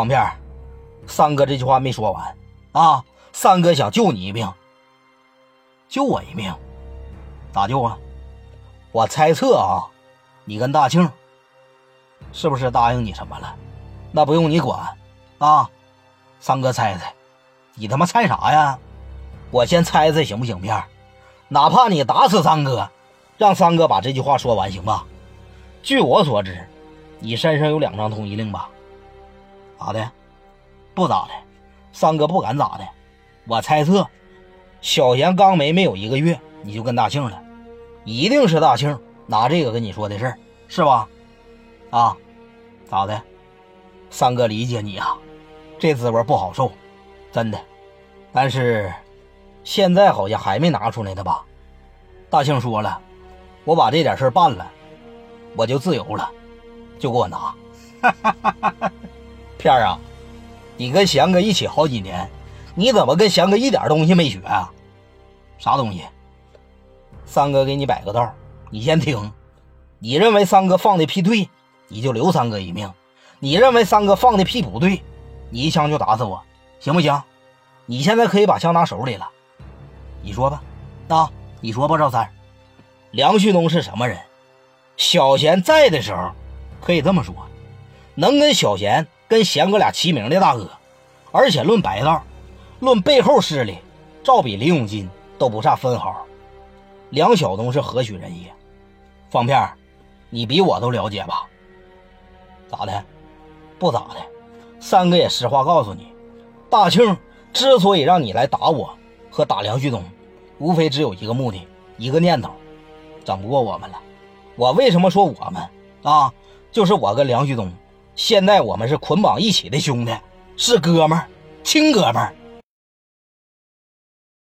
方片，三哥这句话没说完啊！三哥想救你一命，救我一命，咋救啊？我猜测啊，你跟大庆是不是答应你什么了？那不用你管啊！三哥猜猜，你他妈猜啥呀？我先猜猜行不行？片，哪怕你打死三哥，让三哥把这句话说完，行吧？据我所知，你身上有两张通缉令吧？咋的？不咋的，三哥不敢咋的。我猜测，小贤刚没没有一个月，你就跟大庆了，一定是大庆拿这个跟你说的事儿，是吧？啊？咋的？三哥理解你啊，这滋味不好受，真的。但是现在好像还没拿出来呢吧？大庆说了，我把这点事办了，我就自由了，就给我拿。哈哈哈哈片儿啊，你跟贤哥一起好几年，你怎么跟贤哥一点东西没学啊？啥东西？三哥给你摆个道，你先听。你认为三哥放的屁对，你就留三哥一命；你认为三哥放的屁不对，你一枪就打死我，行不行？你现在可以把枪拿手里了，你说吧，啊，你说吧，赵三，梁旭东是什么人？小贤在的时候，可以这么说，能跟小贤。跟贤哥俩齐名的大哥，而且论白道，论背后势力，照比李永金都不差分毫。梁晓东是何许人也？方片你比我都了解吧？咋的？不咋的。三哥也实话告诉你，大庆之所以让你来打我和打梁旭东，无非只有一个目的，一个念头，整不过我们了。我为什么说我们啊？就是我跟梁旭东。现在我们是捆绑一起的兄弟，是哥们儿，亲哥们儿。